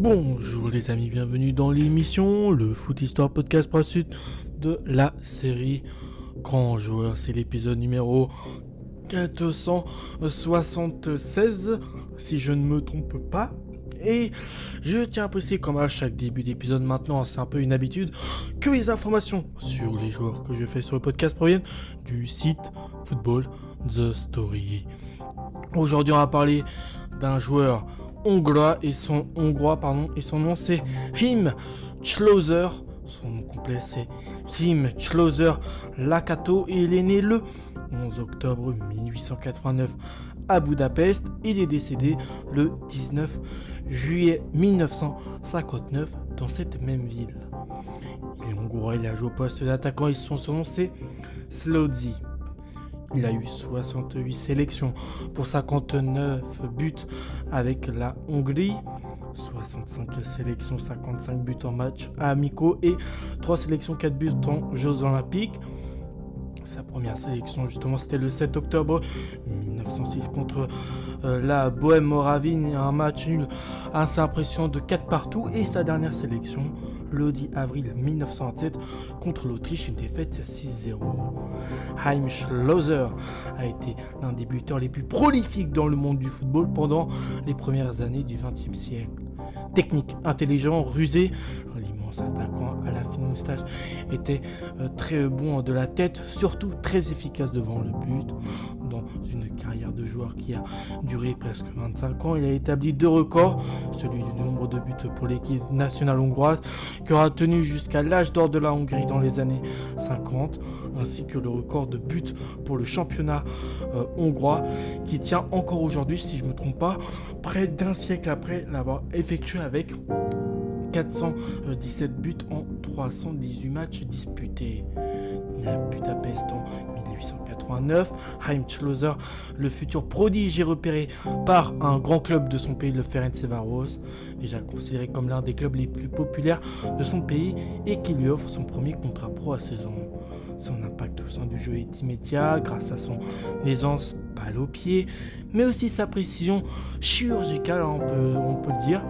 Bonjour les amis, bienvenue dans l'émission, le Foot Histoire Podcast pour la suite de la série Grand Joueur. C'est l'épisode numéro 476, si je ne me trompe pas. Et je tiens à préciser, comme à chaque début d'épisode maintenant, c'est un peu une habitude, que les informations sur les joueurs que je fais sur le podcast proviennent du site Football The Story. Aujourd'hui, on va parler d'un joueur hongrois et son hongrois pardon et son nom c'est Him Schlauser. Son nom complet c'est Him Schlauser Lakato et il est né le 11 octobre 1889 à Budapest. Il est décédé le 19 juillet 1959 dans cette même ville. Il est hongrois, il a joué au poste d'attaquant et son nom c'est Slodzi. Il a eu 68 sélections pour 59 buts avec la Hongrie, 65 sélections, 55 buts en match amicaux et 3 sélections, 4 buts en Jeux Olympiques. Sa première sélection, justement, c'était le 7 octobre 1906 contre euh, la Bohème Moravine. Un match nul assez impressionnant de 4 partout. Et sa dernière sélection, le 10 avril 1927 contre l'Autriche, une défaite 6-0. Heim Schlosser a été l'un des buteurs les plus prolifiques dans le monde du football pendant les premières années du XXe siècle. Technique, intelligent, rusé, l'immense attaquant moustache était euh, très bon de la tête, surtout très efficace devant le but. Dans une carrière de joueur qui a duré presque 25 ans, il a établi deux records, celui du nombre de buts pour l'équipe nationale hongroise, qui aura tenu jusqu'à l'âge d'or de la Hongrie dans les années 50 ainsi que le record de buts pour le championnat euh, hongrois qui tient encore aujourd'hui, si je ne me trompe pas, près d'un siècle après l'avoir effectué avec 417 buts en 318 matchs disputés. À Budapest en 1889, Heim Schlosser, le futur prodige, est repéré par un grand club de son pays, le Ferencvaros, déjà considéré comme l'un des clubs les plus populaires de son pays et qui lui offre son premier contrat pro à saison. Son impact au sein du jeu est immédiat grâce à son aisance balle au pied, mais aussi sa précision chirurgicale, peut, on peut le dire.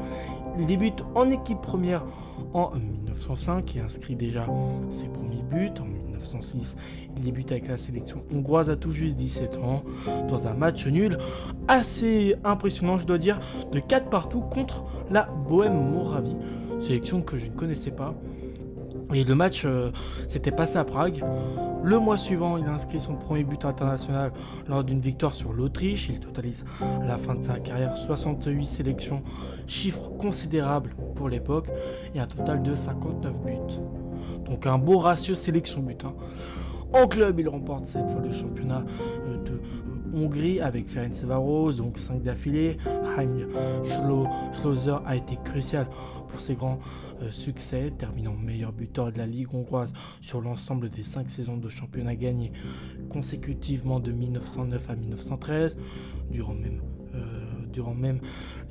Il débute en équipe première en 1905 et inscrit déjà ses premiers buts. En 1906, il débute avec la sélection hongroise à tout juste 17 ans dans un match nul assez impressionnant, je dois dire, de 4 partout contre la Bohème Moravie. Sélection que je ne connaissais pas. Et le match euh, s'était passé à Prague. Le mois suivant, il a inscrit son premier but international lors d'une victoire sur l'Autriche. Il totalise à la fin de sa carrière 68 sélections, chiffre considérable pour l'époque, et un total de 59 buts. Donc un beau ratio sélection-but. Hein. En club, il remporte cette fois le championnat euh, de Hongrie avec Ferencvaros, donc 5 d'affilée. Heim Schlosser a été crucial pour ses grands euh, succès, terminant meilleur buteur de la Ligue hongroise sur l'ensemble des 5 saisons de championnat gagnées consécutivement de 1909 à 1913, durant même, durant même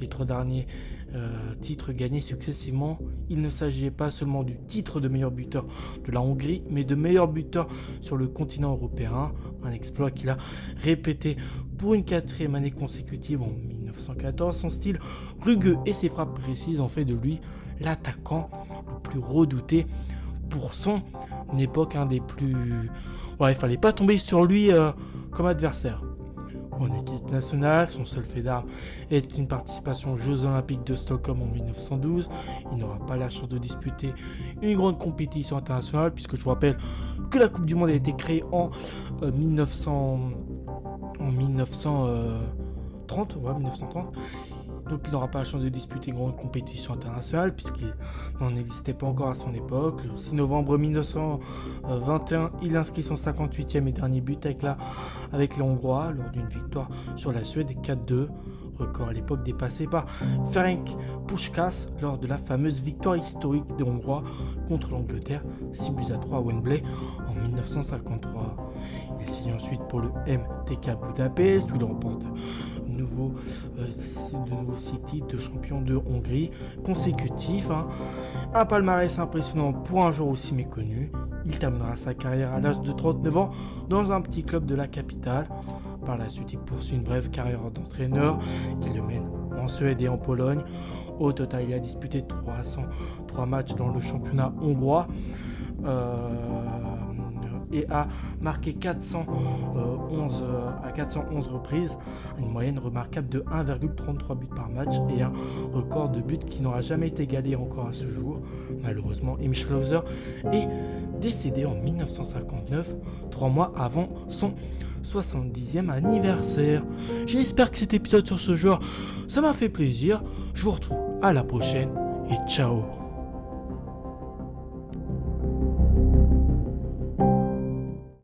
les trois derniers euh, titres gagnés successivement. Il ne s'agissait pas seulement du titre de meilleur buteur de la Hongrie, mais de meilleur buteur sur le continent européen, un exploit qu'il a répété pour une quatrième année consécutive en 1914. Son style rugueux et ses frappes précises ont fait de lui l'attaquant le plus redouté pour son époque, un des plus... Ouais, il fallait pas tomber sur lui euh, comme adversaire en équipe nationale. Son seul fait d'armes est une participation aux Jeux Olympiques de Stockholm en 1912. Il n'aura pas la chance de disputer une grande compétition internationale, puisque je vous rappelle que la Coupe du Monde a été créée en 1900. Euh, en 1930, ouais, 1930. Donc il n'aura pas la chance de disputer grande compétition internationale puisqu'il n'en existait pas encore à son époque. Le 6 novembre 1921, il inscrit son 58e et dernier but avec, la, avec les Hongrois lors d'une victoire sur la Suède 4-2. Record à l'époque dépassé par Ferenc Puskás lors de la fameuse victoire historique des Hongrois contre l'Angleterre, 6 buts à 3 à Wembley en 1953. Il signe ensuite pour le MTK Budapest où il remporte nouveau, euh, de nouveaux six titres de champion de Hongrie consécutifs. Hein. Un palmarès impressionnant pour un joueur aussi méconnu. Il terminera sa carrière à l'âge de 39 ans dans un petit club de la capitale. Par la suite, il poursuit une brève carrière d'entraîneur qui le mène en Suède et en Pologne. Au total, il a disputé 303 matchs dans le championnat hongrois. Euh, et a marqué 411 à 411 reprises, une moyenne remarquable de 1,33 buts par match et un record de buts qui n'aura jamais été égalé encore à ce jour. Malheureusement, Im Schlauser est décédé en 1959, trois mois avant son 70e anniversaire. J'espère que cet épisode sur ce joueur, ça m'a fait plaisir. Je vous retrouve à la prochaine et ciao